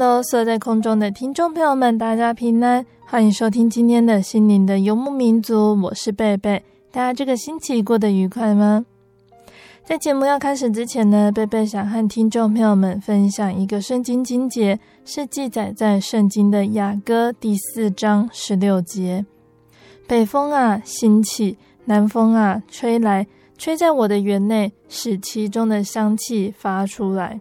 Hello，所有在空中的听众朋友们，大家平安，欢迎收听今天的心灵的游牧民族，我是贝贝。大家这个星期过得愉快吗？在节目要开始之前呢，贝贝想和听众朋友们分享一个圣经经节，是记载在圣经的雅歌第四章十六节：北风啊，兴起；南风啊，吹来，吹在我的园内，使其中的香气发出来。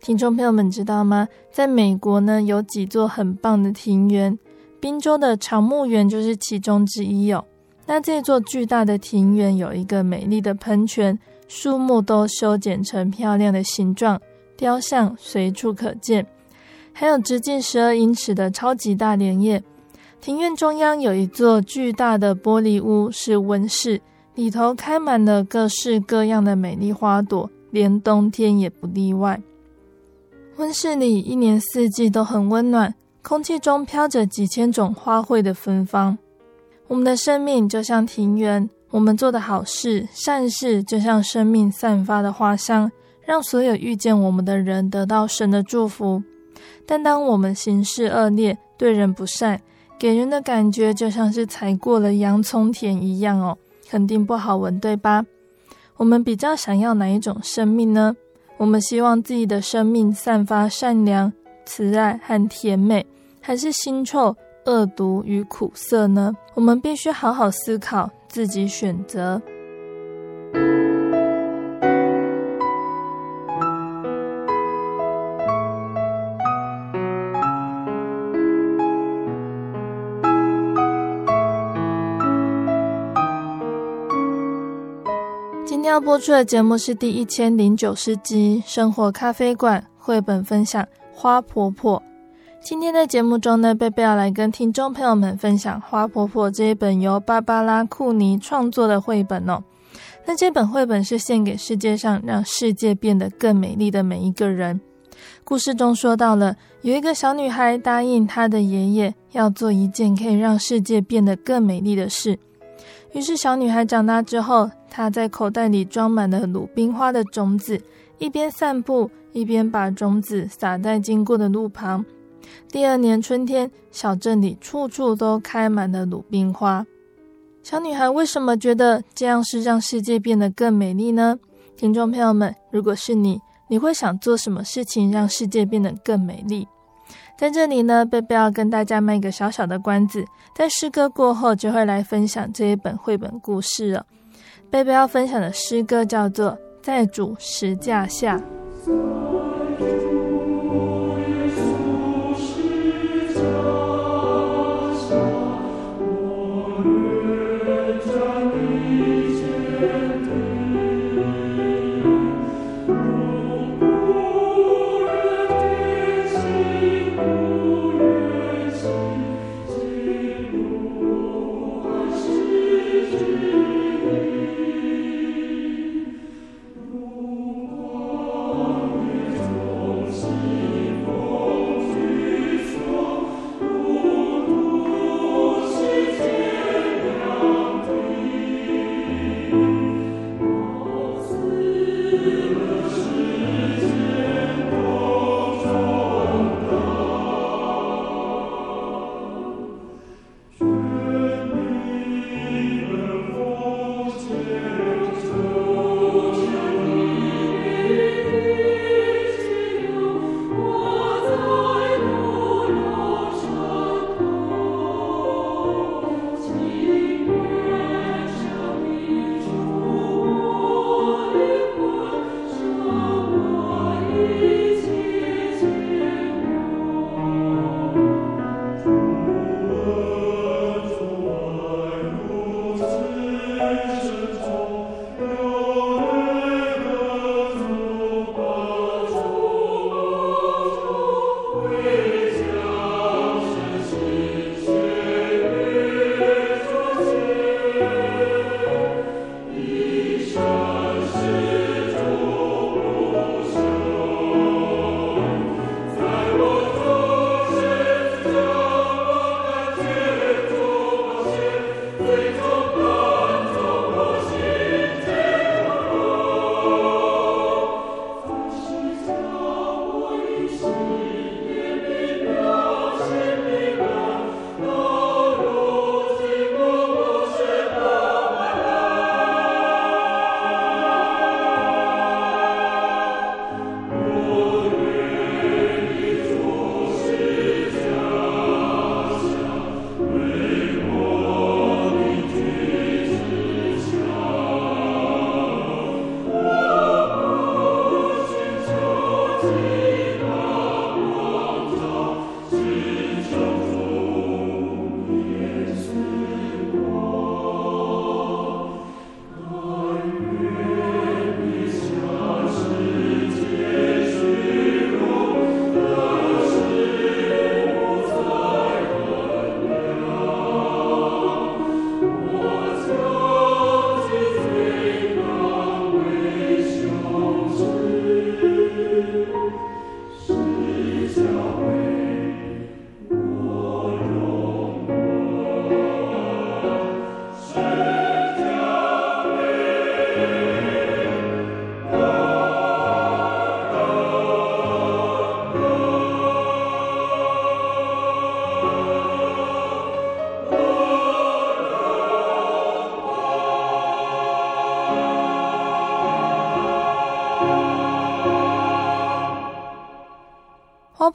听众朋友们知道吗？在美国呢，有几座很棒的庭园，宾州的长木园就是其中之一哦。那这座巨大的庭园有一个美丽的喷泉，树木都修剪成漂亮的形状，雕像随处可见，还有直径十二英尺的超级大莲叶。庭院中央有一座巨大的玻璃屋，是温室，里头开满了各式各样的美丽花朵，连冬天也不例外。温室里一年四季都很温暖，空气中飘着几千种花卉的芬芳。我们的生命就像庭园，我们做的好事、善事就像生命散发的花香，让所有遇见我们的人得到神的祝福。但当我们行事恶劣、对人不善，给人的感觉就像是踩过了洋葱田一样哦，肯定不好闻，对吧？我们比较想要哪一种生命呢？我们希望自己的生命散发善良、慈爱和甜美，还是腥臭、恶毒与苦涩呢？我们必须好好思考，自己选择。要播出的节目是第一千零九十集《生活咖啡馆》绘本分享《花婆婆》。今天的节目中呢，贝贝要来跟听众朋友们分享《花婆婆》这一本由芭芭拉·库尼创作的绘本哦。那这本绘本是献给世界上让世界变得更美丽的每一个人。故事中说到了，有一个小女孩答应她的爷爷要做一件可以让世界变得更美丽的事。于是，小女孩长大之后，她在口袋里装满了鲁冰花的种子，一边散步，一边把种子撒在经过的路旁。第二年春天，小镇里处处都开满了鲁冰花。小女孩为什么觉得这样是让世界变得更美丽呢？听众朋友们，如果是你，你会想做什么事情让世界变得更美丽？在这里呢，贝贝要跟大家卖个小小的关子，在诗歌过后就会来分享这一本绘本故事了。贝贝要分享的诗歌叫做《在主石架下》。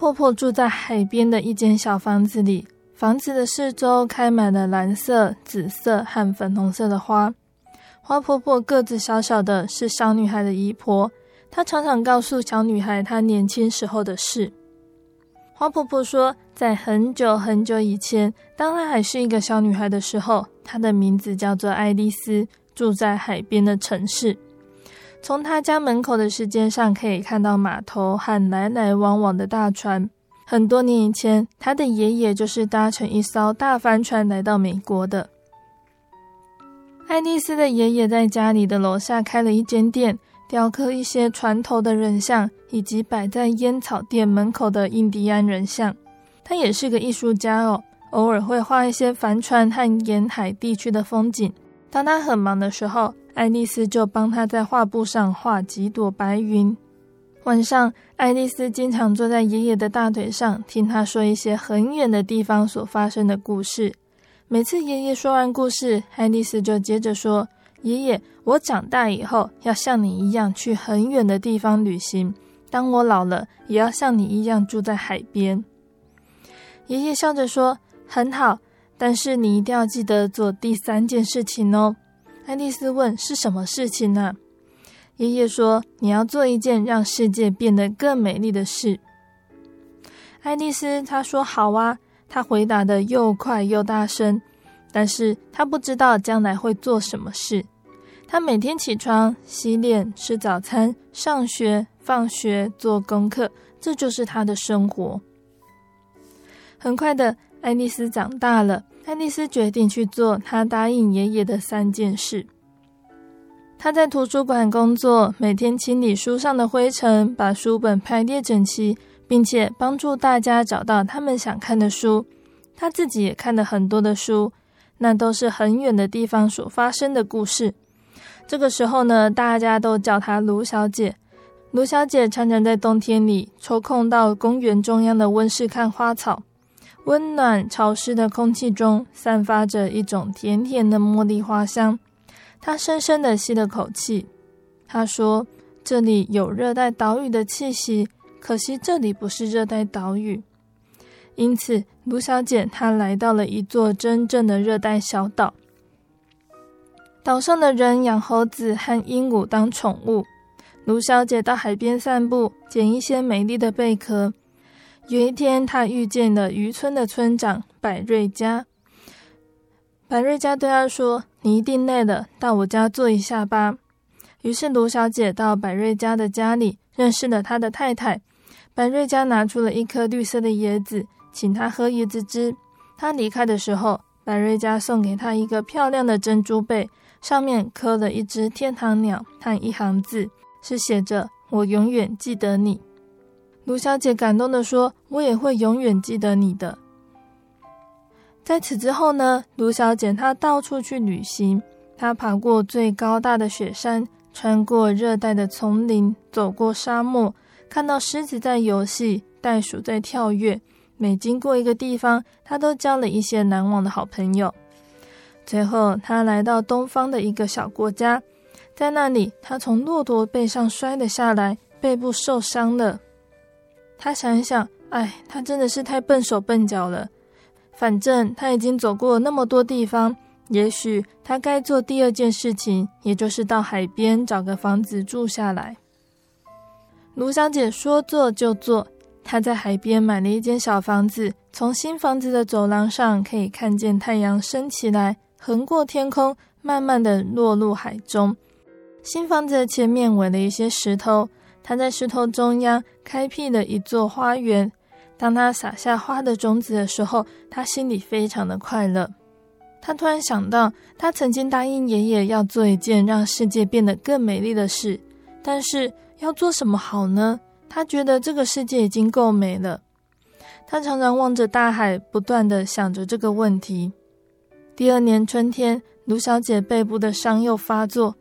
婆婆住在海边的一间小房子里，房子的四周开满了蓝色、紫色和粉红色的花。花婆婆个子小小的，是小女孩的姨婆。她常常告诉小女孩她年轻时候的事。花婆婆说，在很久很久以前，当她还是一个小女孩的时候，她的名字叫做爱丽丝，住在海边的城市。从他家门口的石阶上可以看到码头和来来往往的大船。很多年以前，他的爷爷就是搭乘一艘大帆船来到美国的。爱丽丝的爷爷在家里的楼下开了一间店，雕刻一些船头的人像，以及摆在烟草店门口的印第安人像。他也是个艺术家哦，偶尔会画一些帆船和沿海地区的风景。当他很忙的时候，爱丽丝就帮他在画布上画几朵白云。晚上，爱丽丝经常坐在爷爷的大腿上，听他说一些很远的地方所发生的故事。每次爷爷说完故事，爱丽丝就接着说：“爷爷，我长大以后要像你一样去很远的地方旅行。当我老了，也要像你一样住在海边。”爷爷笑着说：“很好，但是你一定要记得做第三件事情哦。”爱丽丝问：“是什么事情呢？”爷爷说：“你要做一件让世界变得更美丽的事。”爱丽丝她说：“好啊。”他回答的又快又大声，但是他不知道将来会做什么事。他每天起床、洗脸、吃早餐、上学、放学、做功课，这就是他的生活。很快的，爱丽丝长大了。爱丽丝决定去做她答应爷爷的三件事。她在图书馆工作，每天清理书上的灰尘，把书本排列整齐。并且帮助大家找到他们想看的书，她自己也看了很多的书，那都是很远的地方所发生的故事。这个时候呢，大家都叫她卢小姐。卢小姐常常在冬天里抽空到公园中央的温室看花草，温暖潮湿的空气中散发着一种甜甜的茉莉花香。她深深地吸了口气，她说：“这里有热带岛屿的气息。”可惜这里不是热带岛屿，因此卢小姐她来到了一座真正的热带小岛。岛上的人养猴子和鹦鹉当宠物。卢小姐到海边散步，捡一些美丽的贝壳。有一天，她遇见了渔村的村长百瑞佳。百瑞佳对他说：“你一定累了，到我家坐一下吧。”于是卢小姐到百瑞佳的家里，认识了他的太太。百瑞佳拿出了一颗绿色的椰子，请他喝椰子汁。他离开的时候，百瑞佳送给他一个漂亮的珍珠贝，上面刻了一只天堂鸟和一行字，是写着“我永远记得你”。卢小姐感动地说：“我也会永远记得你的。”在此之后呢，卢小姐她到处去旅行，她爬过最高大的雪山，穿过热带的丛林，走过沙漠。看到狮子在游戏，袋鼠在跳跃，每经过一个地方，他都交了一些难忘的好朋友。最后，他来到东方的一个小国家，在那里，他从骆驼背上摔了下来，背部受伤了。他想一想，哎，他真的是太笨手笨脚了。反正他已经走过那么多地方，也许他该做第二件事情，也就是到海边找个房子住下来。卢小姐说做就做，她在海边买了一间小房子，从新房子的走廊上可以看见太阳升起来，横过天空，慢慢地落入海中。新房子的前面围了一些石头，她在石头中央开辟了一座花园。当她撒下花的种子的时候，她心里非常的快乐。她突然想到，她曾经答应爷爷要做一件让世界变得更美丽的事，但是。要做什么好呢？他觉得这个世界已经够美了。他常常望着大海，不断的想着这个问题。第二年春天，卢小姐背部的伤又发作，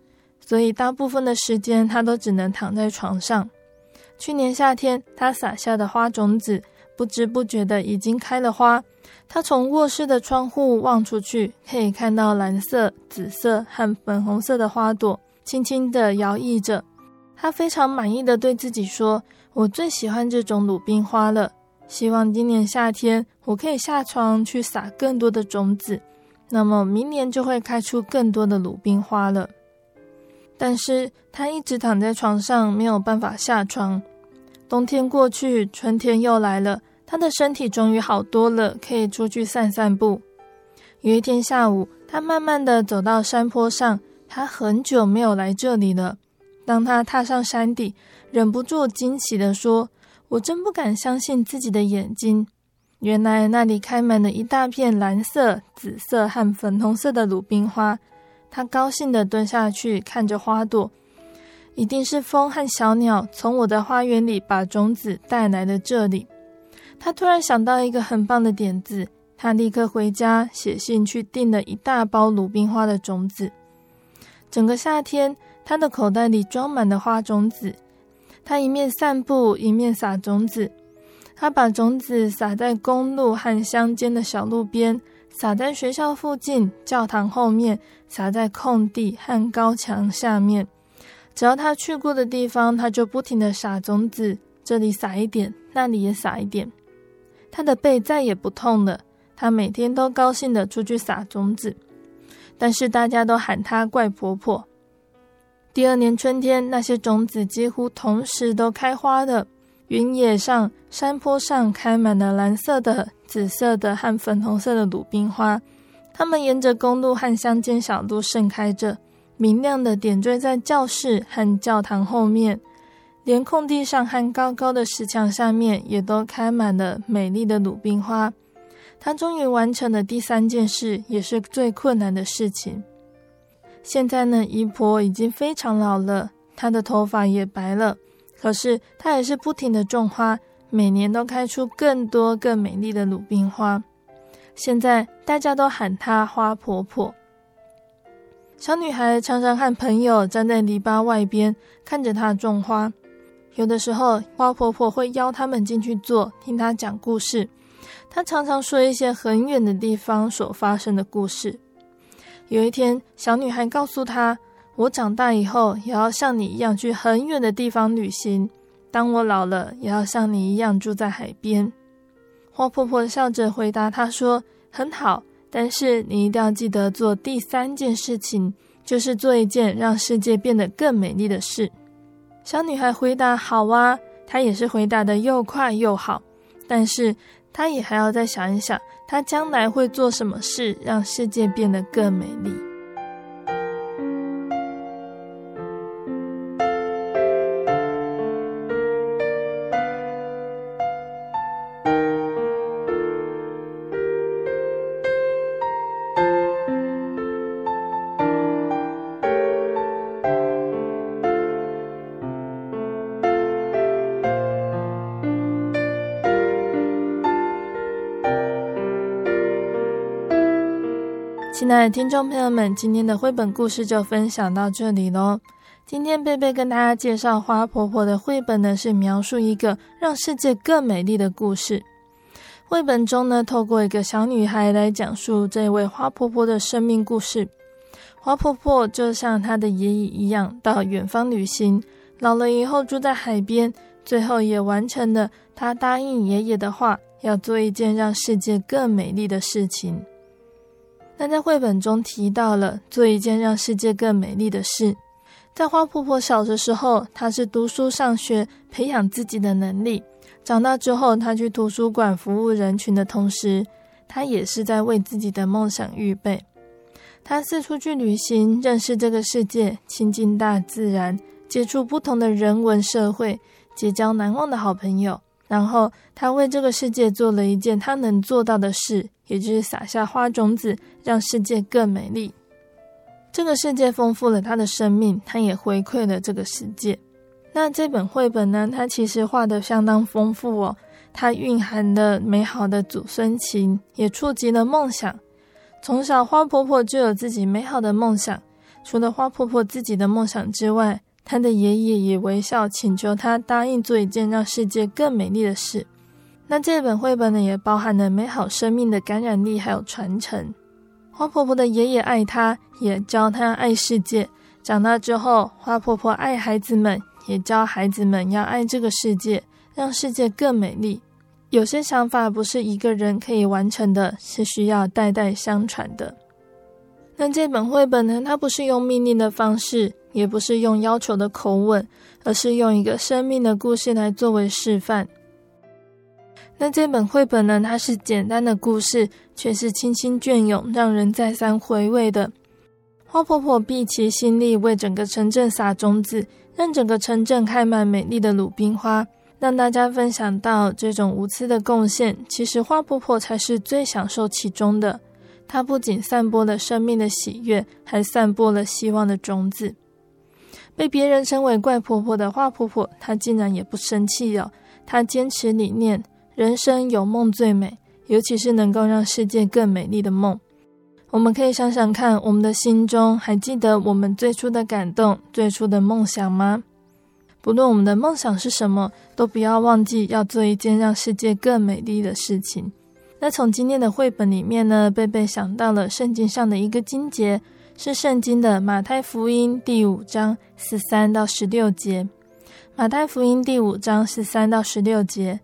所以大部分的时间她都只能躺在床上。去年夏天，她撒下的花种子不知不觉的已经开了花。她从卧室的窗户望出去，可以看到蓝色、紫色和粉红色的花朵轻轻地摇曳着。他非常满意的对自己说：“我最喜欢这种鲁冰花了，希望今年夏天我可以下床去撒更多的种子，那么明年就会开出更多的鲁冰花了。但是他一直躺在床上，没有办法下床。冬天过去，春天又来了，他的身体终于好多了，可以出去散散步。有一天下午，他慢慢地走到山坡上，他很久没有来这里了。当他踏上山顶，忍不住惊奇地说：“我真不敢相信自己的眼睛，原来那里开满了一大片蓝色、紫色和粉红色的鲁冰花。”他高兴地蹲下去看着花朵，一定是风和小鸟从我的花园里把种子带来了这里。他突然想到一个很棒的点子，他立刻回家写信去订了一大包鲁冰花的种子。整个夏天，他的口袋里装满了花种子。他一面散步，一面撒种子。他把种子撒在公路和乡间的小路边。撒在学校附近、教堂后面，撒在空地和高墙下面。只要他去过的地方，他就不停的撒种子，这里撒一点，那里也撒一点。他的背再也不痛了。他每天都高兴的出去撒种子，但是大家都喊他怪婆婆。第二年春天，那些种子几乎同时都开花了。原野上、山坡上开满了蓝色的、紫色的和粉红色的鲁冰花，它们沿着公路和乡间小路盛开着，明亮的点缀在教室和教堂后面，连空地上和高高的石墙下面也都开满了美丽的鲁冰花。他终于完成了第三件事，也是最困难的事情。现在呢，姨婆已经非常老了，她的头发也白了。可是，她还是不停地种花，每年都开出更多更美丽的鲁冰花。现在大家都喊她花婆婆。小女孩常常和朋友站在篱笆外边，看着她种花。有的时候，花婆婆会邀他们进去坐，听她讲故事。她常常说一些很远的地方所发生的故事。有一天，小女孩告诉她。我长大以后也要像你一样去很远的地方旅行。当我老了，也要像你一样住在海边。花婆婆笑着回答她说：“很好，但是你一定要记得做第三件事情，就是做一件让世界变得更美丽的事。”小女孩回答：“好啊。”她也是回答的又快又好，但是她也还要再想一想，她将来会做什么事让世界变得更美丽。亲爱的听众朋友们，今天的绘本故事就分享到这里喽。今天贝贝跟大家介绍花婆婆的绘本呢，是描述一个让世界更美丽的故事。绘本中呢，透过一个小女孩来讲述这位花婆婆的生命故事。花婆婆就像她的爷爷一样，到远方旅行，老了以后住在海边，最后也完成了她答应爷爷的话，要做一件让世界更美丽的事情。但在绘本中提到了做一件让世界更美丽的事。在花婆婆小的时候，她是读书上学，培养自己的能力。长大之后，她去图书馆服务人群的同时，她也是在为自己的梦想预备。她四处去旅行，认识这个世界，亲近大自然，接触不同的人文社会，结交难忘的好朋友。然后，她为这个世界做了一件她能做到的事。也就是撒下花种子，让世界更美丽。这个世界丰富了他的生命，他也回馈了这个世界。那这本绘本呢，它其实画的相当丰富哦。它蕴含了美好的祖孙情，也触及了梦想。从小，花婆婆就有自己美好的梦想。除了花婆婆自己的梦想之外，她的爷爷也微笑请求她答应做一件让世界更美丽的事。那这本绘本呢，也包含了美好生命的感染力，还有传承。花婆婆的爷爷爱她，也教她爱世界。长大之后，花婆婆爱孩子们，也教孩子们要爱这个世界，让世界更美丽。有些想法不是一个人可以完成的，是需要代代相传的。那这本绘本呢，它不是用命令的方式，也不是用要求的口吻，而是用一个生命的故事来作为示范。那这本绘本呢，它是简单的故事，却是清新隽永，让人再三回味的。花婆婆毕其心力为整个城镇撒种子，让整个城镇开满美丽的鲁冰花。让大家分享到这种无私的贡献，其实花婆婆才是最享受其中的。她不仅散播了生命的喜悦，还散播了希望的种子。被别人称为怪婆婆的花婆婆，她竟然也不生气了。她坚持理念：人生有梦最美，尤其是能够让世界更美丽的梦。我们可以想想看，我们的心中还记得我们最初的感动、最初的梦想吗？不论我们的梦想是什么，都不要忘记要做一件让世界更美丽的事情。那从今天的绘本里面呢，贝贝想到了圣经上的一个经节，是圣经的马太福音第五章十三到十六节。马太福音第五章十三到十六节：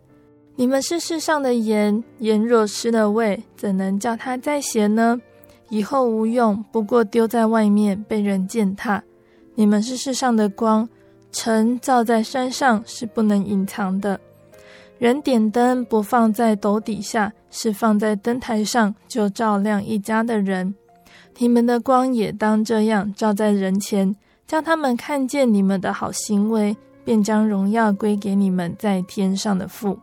你们是世上的盐，盐若失了味，怎能叫它再咸呢？以后无用，不过丢在外面，被人践踏。你们是世上的光。城照在山上是不能隐藏的。人点灯不放在斗底下，是放在灯台上，就照亮一家的人。你们的光也当这样照在人前，叫他们看见你们的好行为，便将荣耀归给你们在天上的父。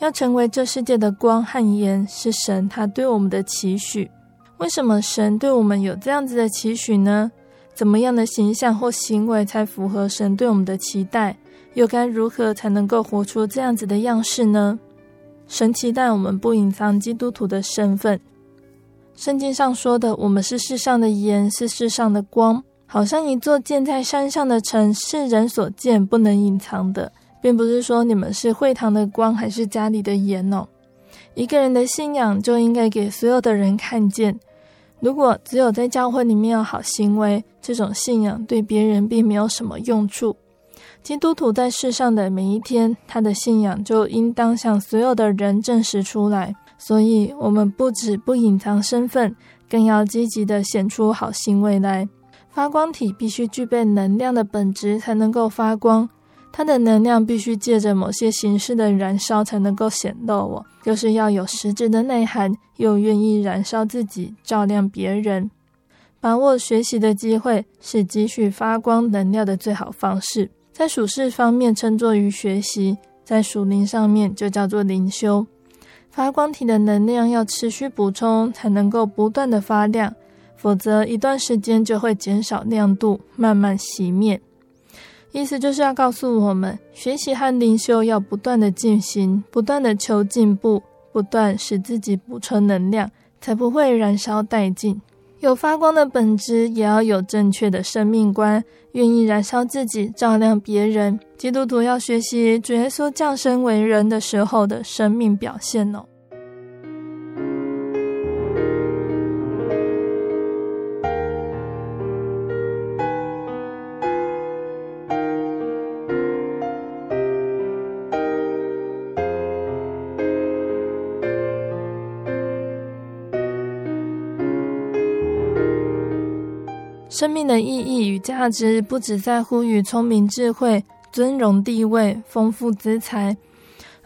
要成为这世界的光和盐，是神他对我们的期许。为什么神对我们有这样子的期许呢？怎么样的形象或行为才符合神对我们的期待？又该如何才能够活出这样子的样式呢？神期待我们不隐藏基督徒的身份。圣经上说的，我们是世上的盐，是世上的光，好像一座建在山上的城，是人所见，不能隐藏的，并不是说你们是会堂的光，还是家里的盐哦。一个人的信仰就应该给所有的人看见。如果只有在教会里面有好行为，这种信仰对别人并没有什么用处。基督徒在世上的每一天，他的信仰就应当向所有的人证实出来。所以，我们不止不隐藏身份，更要积极地显出好行为来。发光体必须具备能量的本质，才能够发光。它的能量必须借着某些形式的燃烧才能够显露哦，就是要有实质的内涵，又愿意燃烧自己，照亮别人。把握学习的机会是积蓄发光能量的最好方式。在属世方面称作于学习，在属灵上面就叫做灵修。发光体的能量要持续补充，才能够不断的发亮，否则一段时间就会减少亮度，慢慢熄灭。意思就是要告诉我们，学习和灵修要不断的进行，不断的求进步，不断使自己补充能量，才不会燃烧殆尽。有发光的本质，也要有正确的生命观，愿意燃烧自己，照亮别人。基督徒要学习主耶稣降生为人的时候的生命表现哦。生命的意义与价值，不只在乎于聪明智慧、尊荣地位、丰富资财，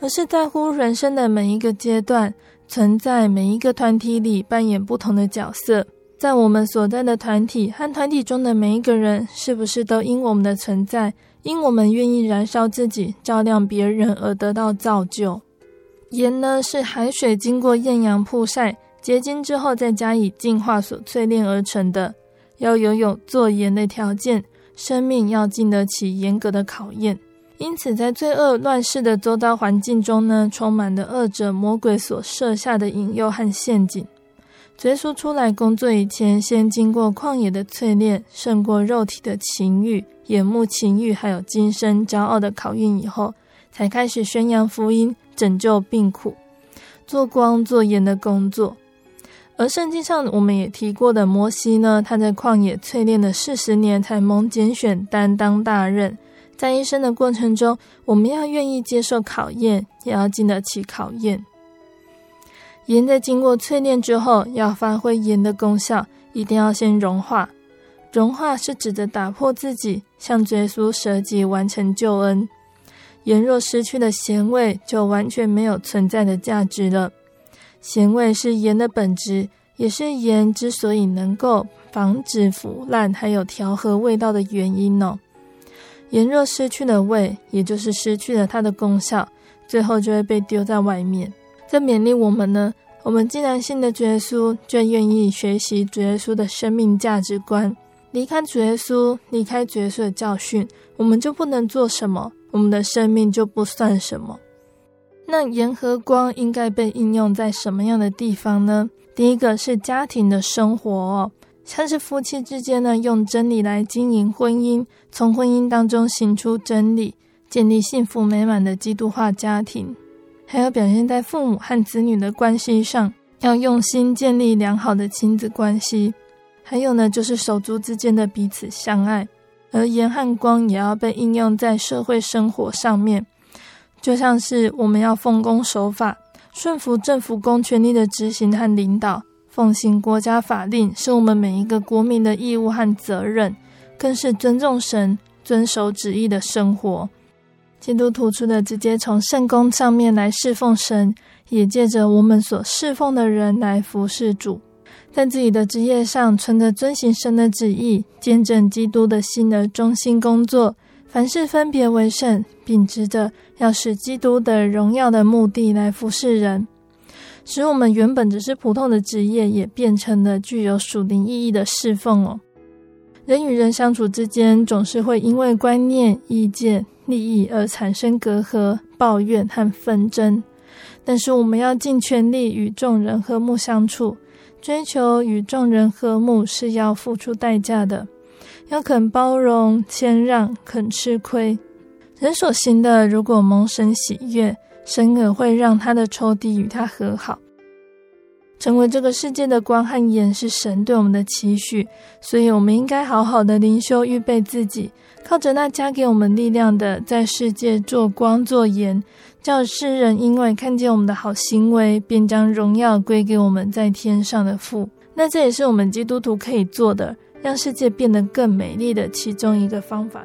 而是在乎人生的每一个阶段，存在每一个团体里扮演不同的角色。在我们所在的团体和团体中的每一个人，是不是都因我们的存在，因我们愿意燃烧自己，照亮别人而得到造就？盐呢，是海水经过艳阳曝晒结晶之后，再加以净化所淬炼而成的。要拥有做盐的条件，生命要经得起严格的考验。因此，在罪恶乱世的周遭环境中呢，充满了恶者魔鬼所设下的引诱和陷阱。耶稣出来工作以前，先经过旷野的淬炼，胜过肉体的情欲、眼目情欲，还有今生骄傲的考验以后，才开始宣扬福音，拯救病苦，做光做盐的工作。而圣经上我们也提过的摩西呢，他在旷野淬炼了四十年，才蒙拣选担当大任。在一生的过程中，我们要愿意接受考验，也要经得起考验。盐在经过淬炼之后，要发挥盐的功效，一定要先融化。融化是指的打破自己，向耶稣舍己，完成救恩。盐若失去了咸味，就完全没有存在的价值了。咸味是盐的本质，也是盐之所以能够防止腐烂，还有调和味道的原因哦。盐若失去了味，也就是失去了它的功效，最后就会被丢在外面。这勉励我们呢，我们既然信的主耶稣，就愿意学习主耶稣的生命价值观。离开主耶稣，离开主耶稣的教训，我们就不能做什么，我们的生命就不算什么。那盐和光应该被应用在什么样的地方呢？第一个是家庭的生活哦，像是夫妻之间呢，用真理来经营婚姻，从婚姻当中行出真理，建立幸福美满的基督化家庭。还有表现在父母和子女的关系上，要用心建立良好的亲子关系。还有呢，就是手足之间的彼此相爱。而盐和光也要被应用在社会生活上面，就像是我们要奉公守法，顺服政府公权力的执行和领导，奉行国家法令，是我们每一个国民的义务和责任，更是尊重神、遵守旨意的生活。基督徒除了直接从圣工上面来侍奉神，也借着我们所侍奉的人来服侍主，在自己的职业上存着遵行神的旨意、见证基督的心的忠心工作，凡事分别为圣，秉持着要使基督的荣耀的目的来服侍人，使我们原本只是普通的职业，也变成了具有属灵意义的侍奉哦。人与人相处之间，总是会因为观念、意见。利益而产生隔阂、抱怨和纷争，但是我们要尽全力与众人和睦相处。追求与众人和睦是要付出代价的，要肯包容、谦让，肯吃亏。人所行的，如果蒙神喜悦，神也会让他的仇敌与他和好。成为这个世界的光和盐是神对我们的期许，所以我们应该好好的灵修，预备自己，靠着那加给我们力量的，在世界做光做盐，叫世人因为看见我们的好行为，便将荣耀归给我们在天上的父。那这也是我们基督徒可以做的，让世界变得更美丽的其中一个方法。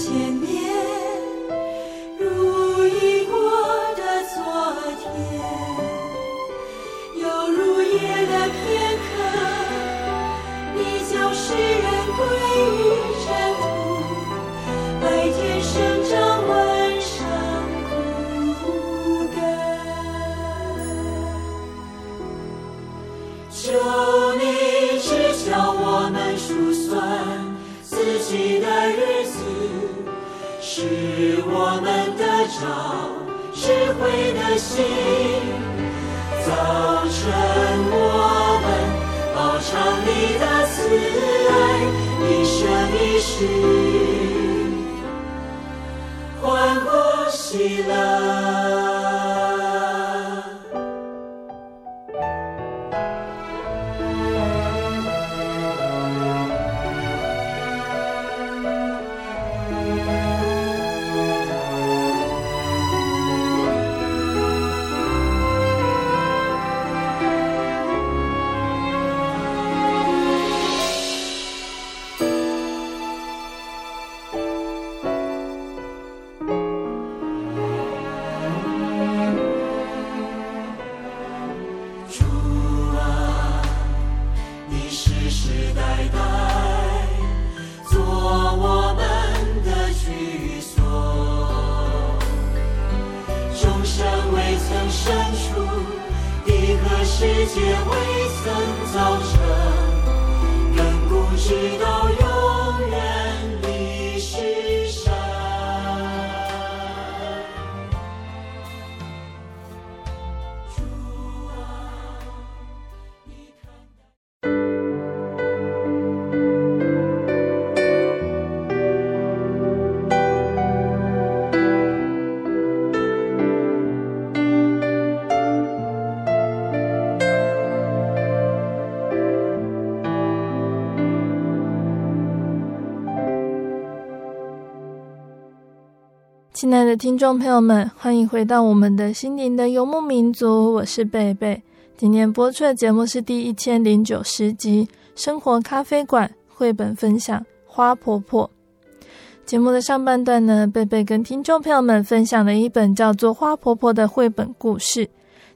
千年。亲爱的听众朋友们，欢迎回到我们的心灵的游牧民族，我是贝贝。今天播出的节目是第一千零九十集《生活咖啡馆》绘本分享《花婆婆》。节目的上半段呢，贝贝跟听众朋友们分享了一本叫做《花婆婆》的绘本故事。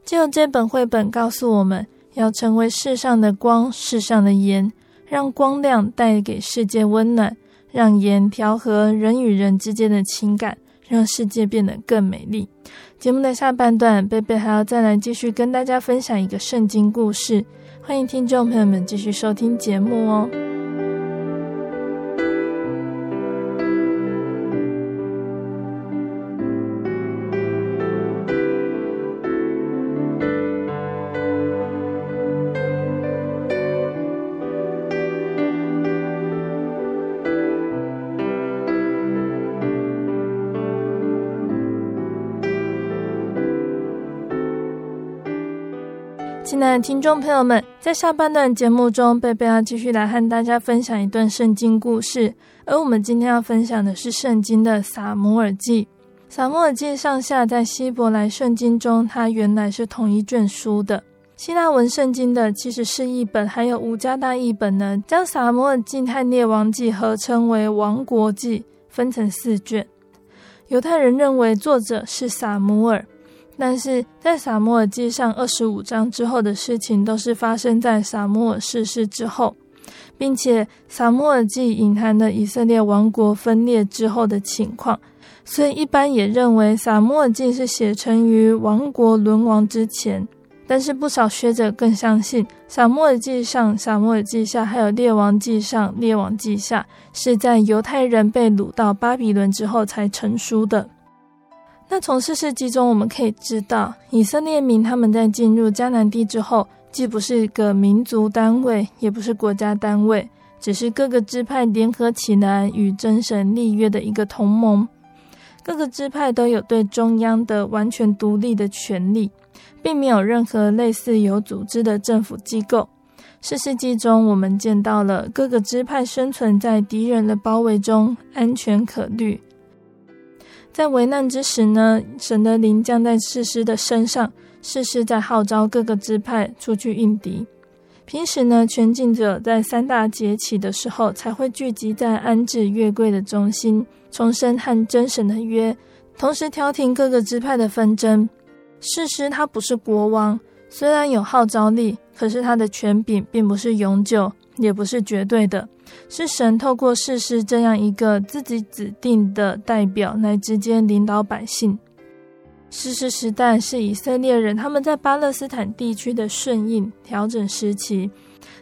借由这本绘本告诉我们要成为世上的光，世上的盐，让光亮带给世界温暖，让盐调和人与人之间的情感。让世界变得更美丽。节目的下半段，贝贝还要再来继续跟大家分享一个圣经故事。欢迎听众朋友们继续收听节目哦。听众朋友们，在下半段节目中，贝贝要继续来和大家分享一段圣经故事。而我们今天要分享的是圣经的撒母耳记。撒母耳记上下在希伯来圣经中，它原来是同一卷书的。希腊文圣经的其实是一本还有五加大译本呢，将撒母耳记和列王记合称为王国记，分成四卷。犹太人认为作者是撒母耳。但是在撒母耳记上二十五章之后的事情，都是发生在撒母耳逝世之后，并且撒母耳记隐含了以色列王国分裂之后的情况，所以一般也认为撒母耳记是写成于王国沦亡之前。但是不少学者更相信，撒母耳记上、撒母耳记下，还有列王记上、列王记下，是在犹太人被掳到巴比伦之后才成书的。那从四世纪中我们可以知道，以色列民他们在进入迦南地之后，既不是一个民族单位，也不是国家单位，只是各个支派联合起来与真神立约的一个同盟。各个支派都有对中央的完全独立的权利，并没有任何类似有组织的政府机构。四世纪中，我们见到了各个支派生存在敌人的包围中，安全可虑。在危难之时呢，神的灵降在士师的身上，士师在号召各个支派出去应敌。平时呢，全境者在三大节期的时候才会聚集在安置月桂的中心，重申和真神的约，同时调停各个支派的纷争。士师他不是国王，虽然有号召力，可是他的权柄并不是永久，也不是绝对的。是神透过士师这样一个自己指定的代表来直接领导百姓。士师时代是以色列人他们在巴勒斯坦地区的顺应调整时期。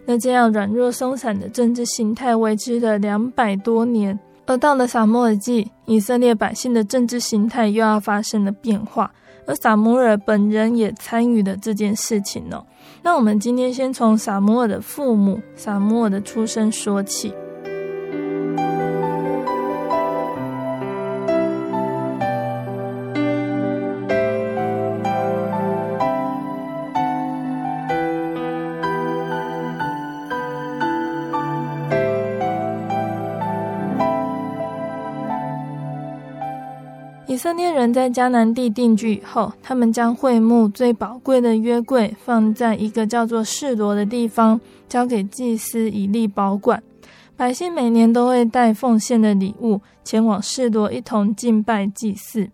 那这样软弱松散的政治形态维持了两百多年，而到了撒母耳记，以色列百姓的政治形态又要发生了变化，而撒母耳本人也参与了这件事情哦。那我们今天先从萨摩尔的父母萨摩尔的出生说起。色列人在迦南地定居以后，他们将会幕最宝贵的约柜放在一个叫做示罗的地方，交给祭司以利保管。百姓每年都会带奉献的礼物前往示罗一同敬拜祭祀。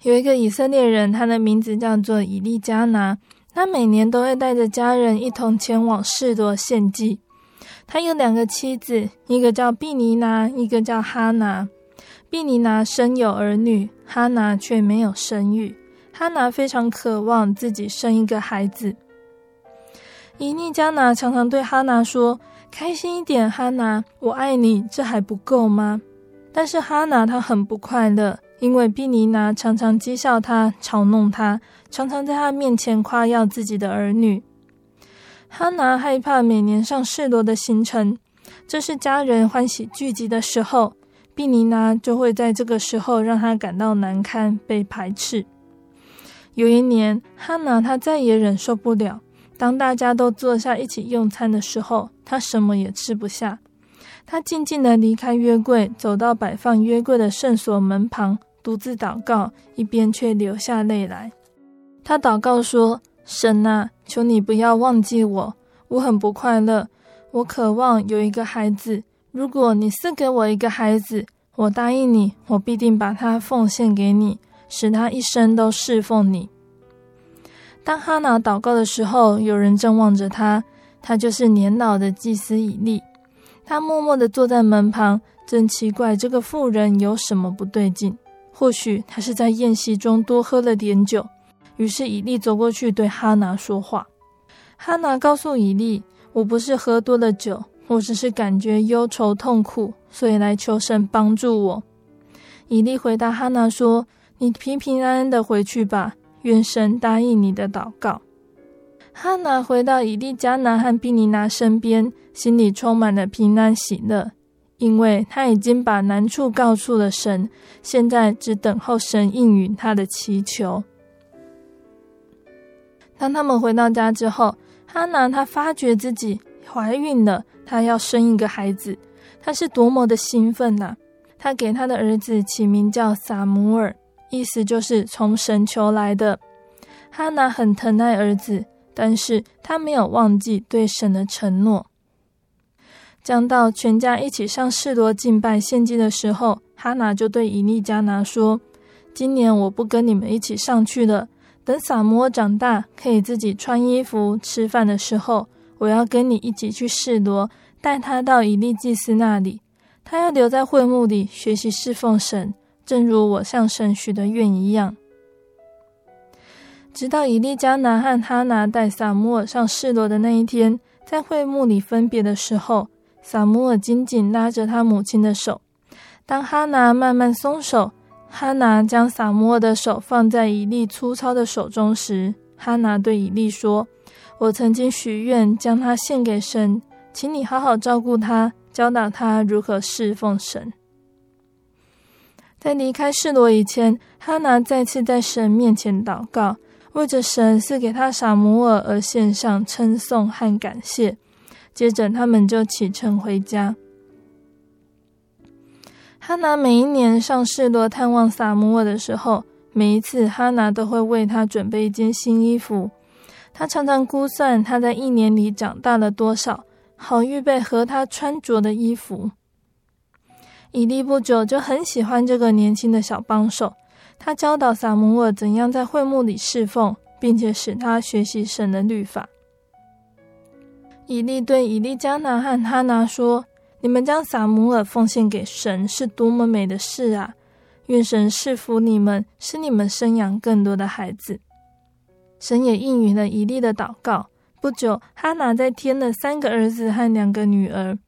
有一个以色列人，他的名字叫做以利加拿，他每年都会带着家人一同前往示罗献祭。他有两个妻子，一个叫毕尼拿，一个叫哈拿。毕尼拿生有儿女，哈拿却没有生育。哈拿非常渴望自己生一个孩子。以尼加拿常常对哈拿说：“开心一点，哈拿，我爱你，这还不够吗？”但是哈拿她很不快乐，因为毕尼拿常常讥笑她、嘲弄她，常常在她面前夸耀自己的儿女。哈拿害怕每年上示罗的行程，这是家人欢喜聚集的时候，毗尼拿就会在这个时候让她感到难堪、被排斥。有一年，哈娜她再也忍受不了。当大家都坐下一起用餐的时候，她什么也吃不下。她静静地离开约柜，走到摆放约柜的圣所门旁，独自祷告，一边却流下泪来。她祷告说：“神啊，求你不要忘记我，我很不快乐，我渴望有一个孩子。如果你赐给我一个孩子，我答应你，我必定把他奉献给你。”使他一生都侍奉你。当哈拿祷告的时候，有人正望着他，他就是年老的祭司以利。他默默地坐在门旁，真奇怪，这个妇人有什么不对劲？或许他是在宴席中多喝了点酒。于是以利走过去对哈拿说话。哈拿告诉以利：“我不是喝多了酒，我只是感觉忧愁痛苦，所以来求神帮助我。”以利回答哈拿说。你平平安安的回去吧，愿神答应你的祷告。哈拿回到以利加拿和比尼拿身边，心里充满了平安喜乐，因为他已经把难处告诉了神，现在只等候神应允他的祈求。当他们回到家之后，哈拿她发觉自己怀孕了，她要生一个孩子，她是多么的兴奋呐、啊！她给她的儿子起名叫撒母耳。意思就是从神求来的。哈拿很疼爱儿子，但是他没有忘记对神的承诺。将到全家一起上示罗敬拜献祭的时候，哈拿就对以利加拿说：“今年我不跟你们一起上去了。等撒母耳长大，可以自己穿衣服、吃饭的时候，我要跟你一起去示罗，带他到以利祭司那里。他要留在会幕里学习侍奉神。”正如我向神许的愿一样，直到以利加拿和哈拿带撒母耳上示罗的那一天，在会幕里分别的时候，撒母耳紧紧拉着他母亲的手。当哈拿慢慢松手，哈拿将撒母耳的手放在以利粗糙的手中时，哈拿对以利说：“我曾经许愿将他献给神，请你好好照顾他，教导他如何侍奉神。”在离开示罗以前，哈拿再次在神面前祷告，为着神赐给他撒母耳而献上称颂和感谢。接着，他们就启程回家。哈拿每一年上示罗探望撒母耳的时候，每一次哈拿都会为他准备一件新衣服。他常常估算他在一年里长大了多少，好预备和他穿着的衣服。以利不久就很喜欢这个年轻的小帮手，他教导撒母耳怎样在会幕里侍奉，并且使他学习神的律法。以利对以利加拿和哈拿说：“你们将撒母耳奉献给神，是多么美的事啊！愿神赐福你们，使你们生养更多的孩子。”神也应允了以利的祷告。不久，哈拿再添了三个儿子和两个女儿。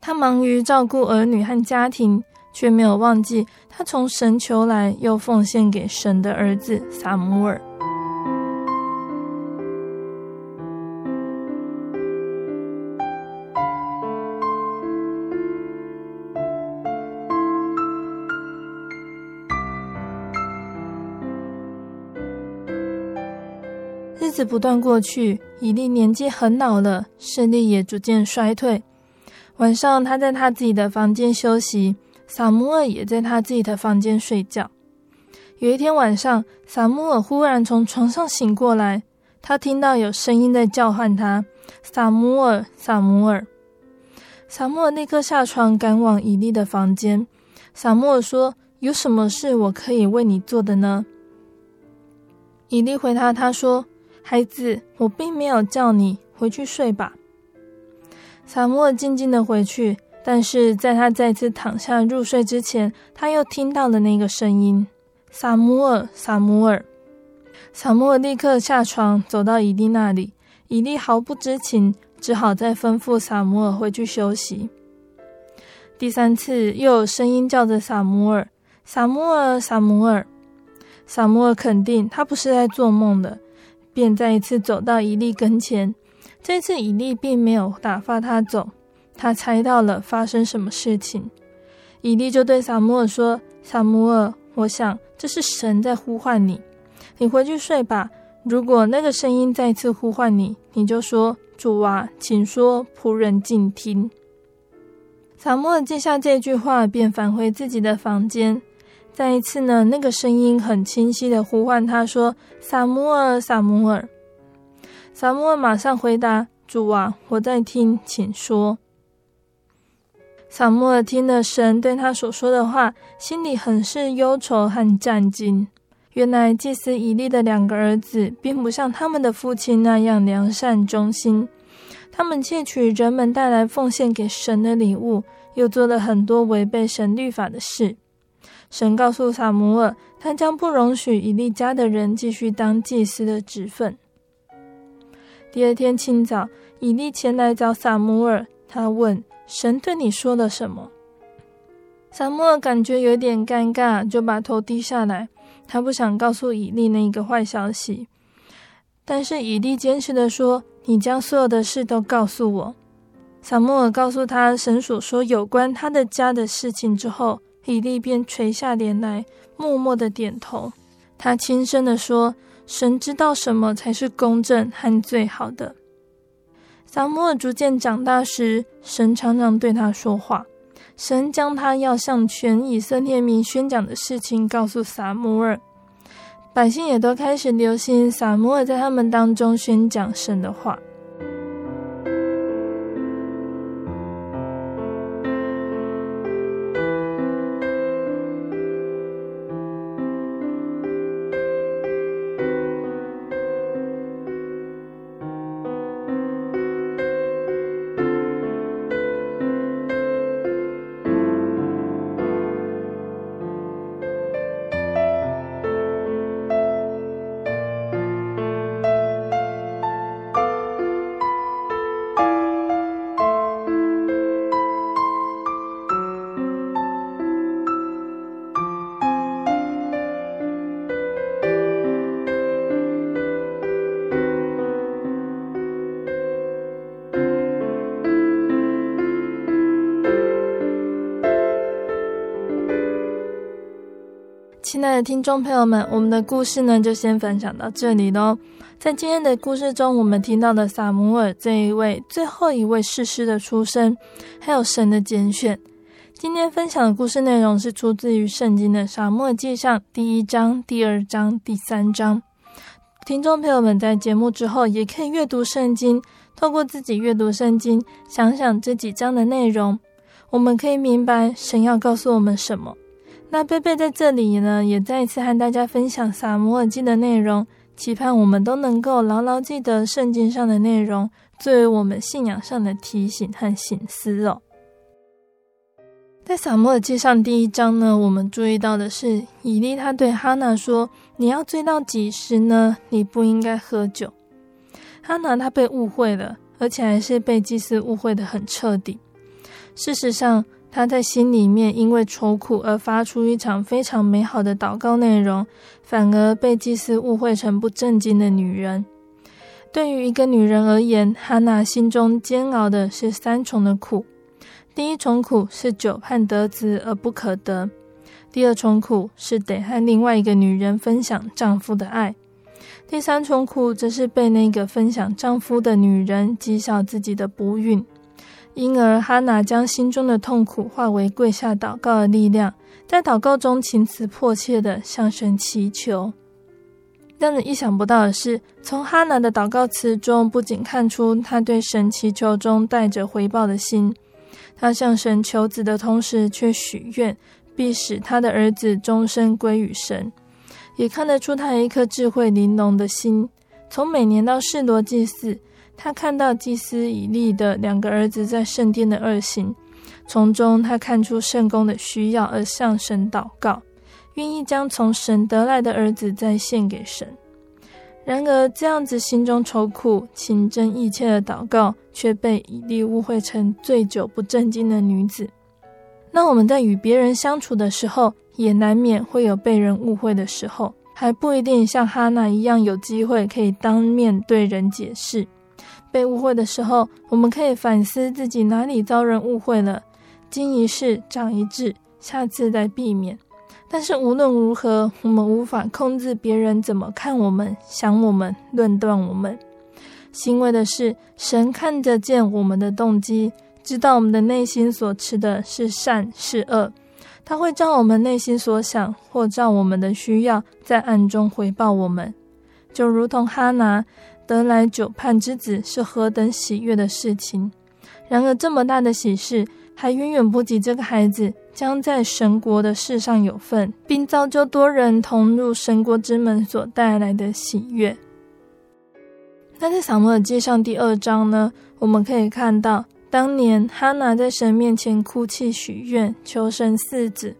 他忙于照顾儿女和家庭，却没有忘记他从神求来又奉献给神的儿子撒母耳。日子不断过去，伊利年纪很老了，视力也逐渐衰退。晚上，他在他自己的房间休息，撒母耳也在他自己的房间睡觉。有一天晚上，撒母耳忽然从床上醒过来，他听到有声音在叫唤他：“撒母耳，撒母耳。”撒母耳立刻下床，赶往伊利的房间。撒母耳说：“有什么事我可以为你做的呢？”伊利回答他说：“孩子，我并没有叫你，回去睡吧。”撒摩尔静静地回去，但是在他再次躺下入睡之前，他又听到了那个声音：“撒摩尔，撒摩尔。”撒摩尔立刻下床，走到以利那里。以利毫不知情，只好再吩咐撒摩尔回去休息。第三次又有声音叫着撒摩尔，撒摩尔，撒摩尔。撒摩尔肯定他不是在做梦的，便再一次走到以利跟前。这次以利并没有打发他走，他猜到了发生什么事情。以利就对撒母耳说：“撒母耳，我想这是神在呼唤你，你回去睡吧。如果那个声音再次呼唤你，你就说：主啊，请说，仆人静听。”撒母耳记下这句话，便返回自己的房间。再一次呢，那个声音很清晰的呼唤他说：“撒摩尔，撒摩尔。”撒摩尔马上回答：“主啊，我在听，请说。”撒摩尔听了神对他所说的话，心里很是忧愁和战惊。原来祭司以利的两个儿子，并不像他们的父亲那样良善忠心。他们窃取人们带来奉献给神的礼物，又做了很多违背神律法的事。神告诉撒母耳，他将不容许以利家的人继续当祭司的职分。第二天清早，以利前来找撒母耳，他问：“神对你说了什么？”撒母耳感觉有点尴尬，就把头低下来。他不想告诉以利那个坏消息，但是以利坚持地说。你将所有的事都告诉我。撒母耳告诉他神所说有关他的家的事情之后，以利便垂下脸来，默默的点头。他轻声的说：“神知道什么才是公正和最好的。”撒母耳逐渐长大时，神常常对他说话。神将他要向全以色列民宣讲的事情告诉撒母耳。百姓也都开始留心撒母耳在他们当中宣讲神的话。的听众朋友们，我们的故事呢就先分享到这里喽。在今天的故事中，我们听到的撒母耳这一位最后一位士师的出生，还有神的拣选。今天分享的故事内容是出自于圣经的《撒母耳记上》第一章、第二章、第三章。听众朋友们在节目之后也可以阅读圣经，透过自己阅读圣经，想想这几章的内容，我们可以明白神要告诉我们什么。那贝贝在这里呢，也再一次和大家分享撒母耳记的内容，期盼我们都能够牢牢记得圣经上的内容，作为我们信仰上的提醒和醒思哦。在撒摩尔记上第一章呢，我们注意到的是，以利他对哈拿说：“你要醉到几时呢？你不应该喝酒。”哈拿他被误会了，而且还是被祭司误会得很彻底。事实上，他在心里面因为愁苦而发出一场非常美好的祷告内容，反而被祭司误会成不正经的女人。对于一个女人而言，哈娜心中煎熬的是三重的苦：第一重苦是久盼得子而不可得；第二重苦是得和另外一个女人分享丈夫的爱；第三重苦则是被那个分享丈夫的女人讥笑自己的不孕。因而，哈拿将心中的痛苦化为跪下祷告的力量，在祷告中情辞迫切地向神祈求。让人意想不到的是，从哈拿的祷告词中，不仅看出他对神祈求中带着回报的心，他向神求子的同时，却许愿必使他的儿子终身归于神，也看得出他一颗智慧玲珑的心。从每年到示罗祭祀。他看到祭司以利的两个儿子在圣殿的恶行，从中他看出圣公的需要，而向神祷告，愿意将从神得来的儿子再献给神。然而，这样子心中愁苦、情真意切的祷告，却被以利误会成醉酒不正经的女子。那我们在与别人相处的时候，也难免会有被人误会的时候，还不一定像哈娜一样有机会可以当面对人解释。被误会的时候，我们可以反思自己哪里遭人误会了，经一事长一智，下次再避免。但是无论如何，我们无法控制别人怎么看我们、想我们、论断我们。欣慰的是，神看得见我们的动机，知道我们的内心所持的是善是恶。他会照我们内心所想，或照我们的需要，在暗中回报我们。就如同哈拿得来久盼之子是何等喜悦的事情。然而，这么大的喜事，还远远不及这个孩子。将在神国的世上有份，并造就多人同入神国之门所带来的喜悦。那在撒母耳记上第二章呢，我们可以看到，当年哈拿在神面前哭泣许愿，求神赐子。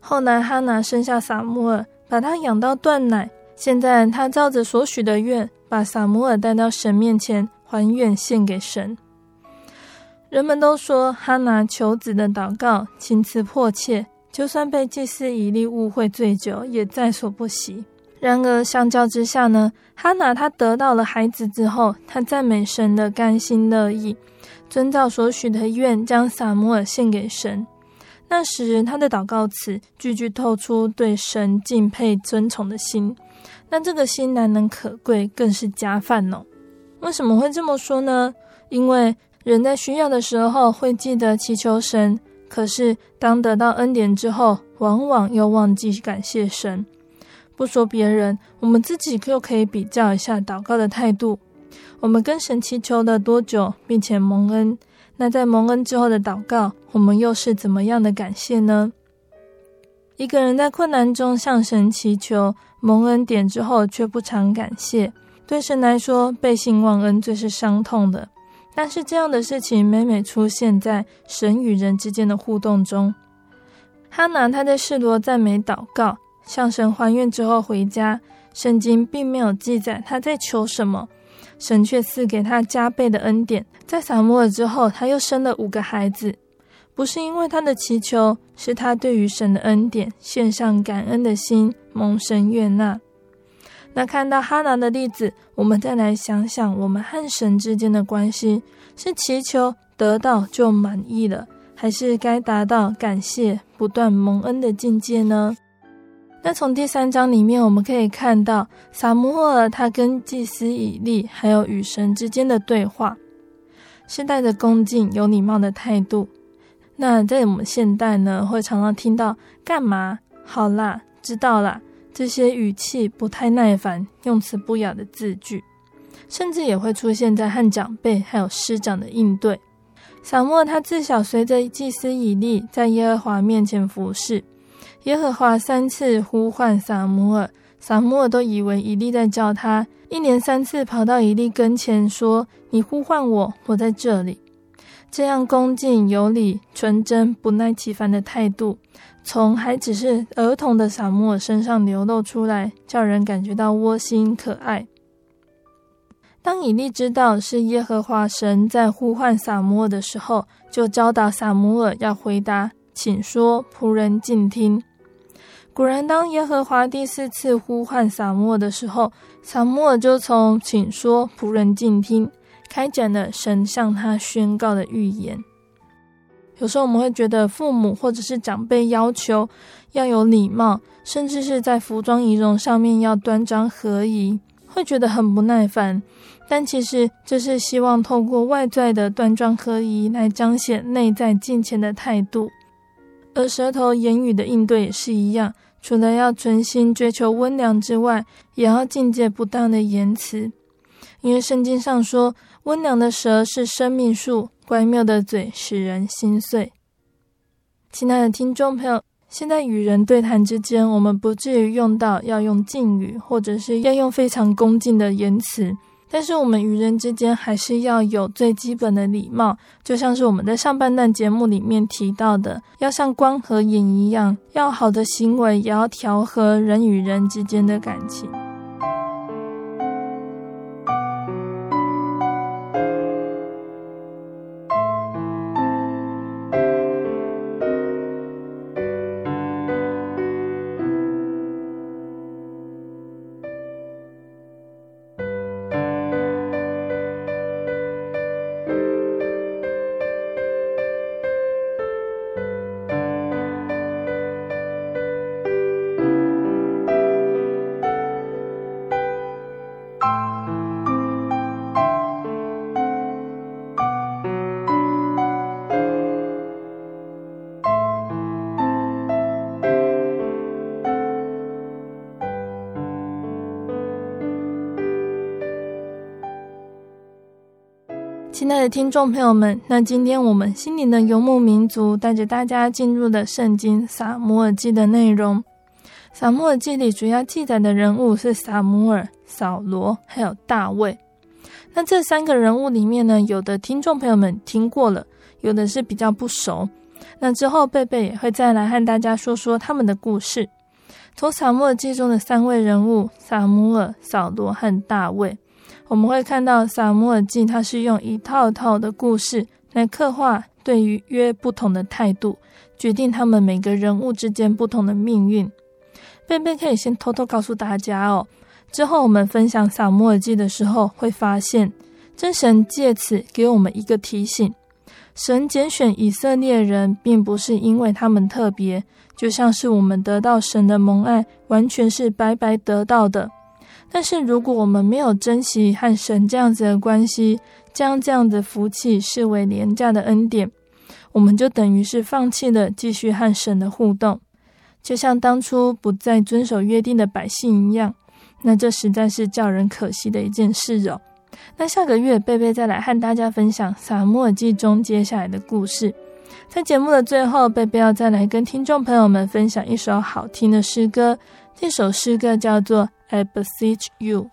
后来哈拿生下撒母耳，把他养到断奶。现在他照着所许的愿，把撒母耳带到神面前还愿献给神。人们都说哈拿求子的祷告情辞迫切，就算被祭司以利误会醉酒，也在所不惜。然而相较之下呢，哈拿他得到了孩子之后，他赞美神的甘心乐意，遵照所许的愿，将撒母耳献给神。那时他的祷告词句句透出对神敬佩尊崇的心，那这个心难能可贵，更是加饭哦。为什么会这么说呢？因为人在需要的时候会记得祈求神，可是当得到恩典之后，往往又忘记感谢神。不说别人，我们自己就可以比较一下祷告的态度。我们跟神祈求了多久，并且蒙恩？那在蒙恩之后的祷告，我们又是怎么样的感谢呢？一个人在困难中向神祈求蒙恩典之后，却不常感谢，对神来说，背信忘恩最是伤痛的。但是这样的事情每每出现在神与人之间的互动中。哈拿他在示罗赞美祷告，向神还愿之后回家，圣经并没有记载他在求什么，神却赐给他加倍的恩典。在撒母耳之后，他又生了五个孩子，不是因为他的祈求，是他对于神的恩典献上感恩的心，蒙神悦纳。那看到哈拿的例子，我们再来想想，我们和神之间的关系是祈求得到就满意了，还是该达到感谢不断蒙恩的境界呢？那从第三章里面，我们可以看到撒母耳他跟祭司以利还有与神之间的对话，是带着恭敬有礼貌的态度。那在我们现代呢，会常常听到“干嘛？好啦，知道啦”。这些语气不太耐烦、用词不雅的字句，甚至也会出现在和长辈还有师长的应对。撒母耳他自小随着祭司以利在耶和华面前服侍，耶和华三次呼唤撒母耳，撒母耳都以为以利在叫他，一连三次跑到以利跟前说：“你呼唤我，我在这里。”这样恭敬有礼、纯真、不耐其烦的态度。从还只是儿童的撒母耳身上流露出来，叫人感觉到窝心可爱。当以利知道是耶和华神在呼唤撒母耳的时候，就教导撒母耳要回答：“请说，仆人静听。”果然，当耶和华第四次呼唤撒母耳的时候，撒母耳就从“请说，仆人静听”开展了神向他宣告的预言。有时候我们会觉得父母或者是长辈要求要有礼貌，甚至是在服装仪容上面要端庄合宜，会觉得很不耐烦。但其实这是希望透过外在的端庄合宜来彰显内在敬虔的态度。而舌头言语的应对也是一样，除了要存心追求温良之外，也要禁戒不当的言辞。因为圣经上说，温良的舌是生命树。乖谬的嘴使人心碎。亲爱的听众朋友，现在与人对谈之间，我们不至于用到要用敬语，或者是要用非常恭敬的言辞，但是我们与人之间还是要有最基本的礼貌，就像是我们在上半段节目里面提到的，要像光和影一样，要好的行为也要调和人与人之间的感情。的听众朋友们，那今天我们心灵的游牧民族带着大家进入了圣经撒摩尔记的内容。撒摩尔记里主要记载的人物是撒摩尔、扫罗还有大卫。那这三个人物里面呢，有的听众朋友们听过了，有的是比较不熟。那之后贝贝也会再来和大家说说他们的故事。从撒摩尔记中的三位人物撒摩尔、扫罗和大卫。我们会看到《撒母耳记》，它是用一套套的故事来刻画对于约不同的态度，决定他们每个人物之间不同的命运。贝贝可以先偷偷告诉大家哦，之后我们分享《撒母耳记》的时候，会发现真神借此给我们一个提醒：神拣选以色列人，并不是因为他们特别，就像是我们得到神的蒙爱，完全是白白得到的。但是，如果我们没有珍惜和神这样子的关系，将这样的福气视为廉价的恩典，我们就等于是放弃了继续和神的互动，就像当初不再遵守约定的百姓一样。那这实在是叫人可惜的一件事哦。那下个月贝贝再来和大家分享《撒母耳记》中接下来的故事。在节目的最后，贝贝要再来跟听众朋友们分享一首好听的诗歌，这首诗歌叫做。I beseech you.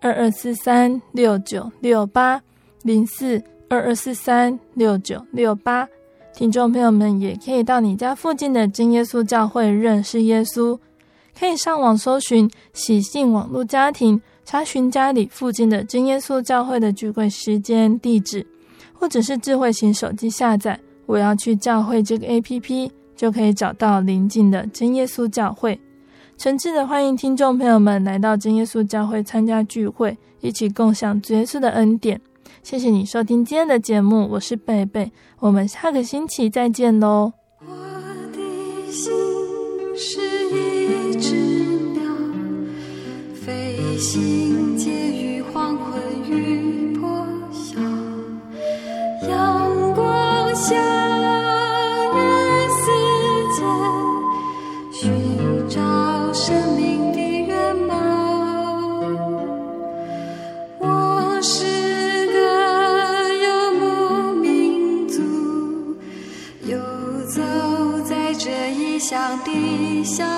二二四三六九六八零四二二四三六九六八，听众朋友们也可以到你家附近的真耶稣教会认识耶稣，可以上网搜寻喜信网络家庭，查询家里附近的真耶稣教会的聚会时间、地址，或者是智慧型手机下载“我要去教会”这个 APP，就可以找到邻近的真耶稣教会。诚挚的欢迎听众朋友们来到真耶稣教会参加聚会，一起共享主耶稣的恩典。谢谢你收听今天的节目，我是贝贝，我们下个星期再见喽。我的心是一只鸟，飞行介于黄昏与破晓，阳光下。的